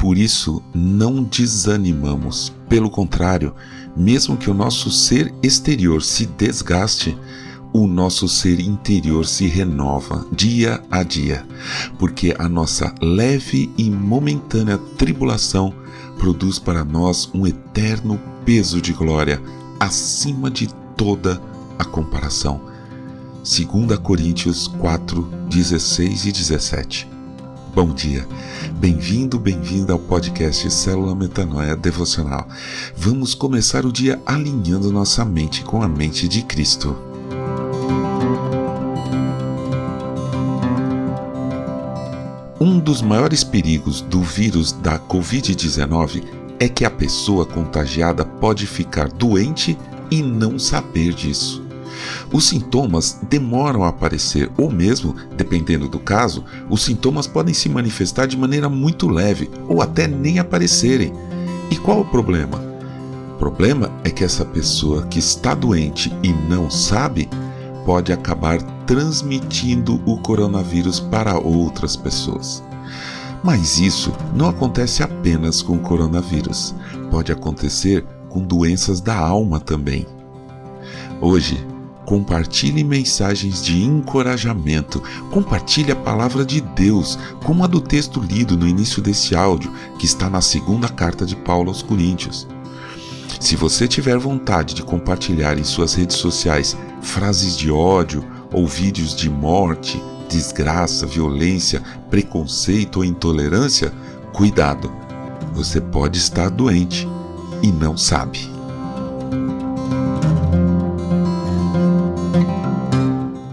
Por isso, não desanimamos. Pelo contrário, mesmo que o nosso ser exterior se desgaste, o nosso ser interior se renova dia a dia, porque a nossa leve e momentânea tribulação produz para nós um eterno peso de glória acima de toda a comparação. 2 Coríntios 4, 16 e 17. Bom dia, bem-vindo, bem-vinda ao podcast Célula Metanoia Devocional. Vamos começar o dia alinhando nossa mente com a mente de Cristo. Um dos maiores perigos do vírus da Covid-19 é que a pessoa contagiada pode ficar doente e não saber disso. Os sintomas demoram a aparecer, ou mesmo, dependendo do caso, os sintomas podem se manifestar de maneira muito leve ou até nem aparecerem. E qual o problema? O problema é que essa pessoa que está doente e não sabe pode acabar transmitindo o coronavírus para outras pessoas. Mas isso não acontece apenas com o coronavírus, pode acontecer com doenças da alma também. Hoje, compartilhe mensagens de encorajamento, compartilhe a palavra de Deus, como a do texto lido no início desse áudio, que está na segunda carta de Paulo aos Coríntios. Se você tiver vontade de compartilhar em suas redes sociais frases de ódio ou vídeos de morte, desgraça, violência, preconceito ou intolerância, cuidado, você pode estar doente e não sabe.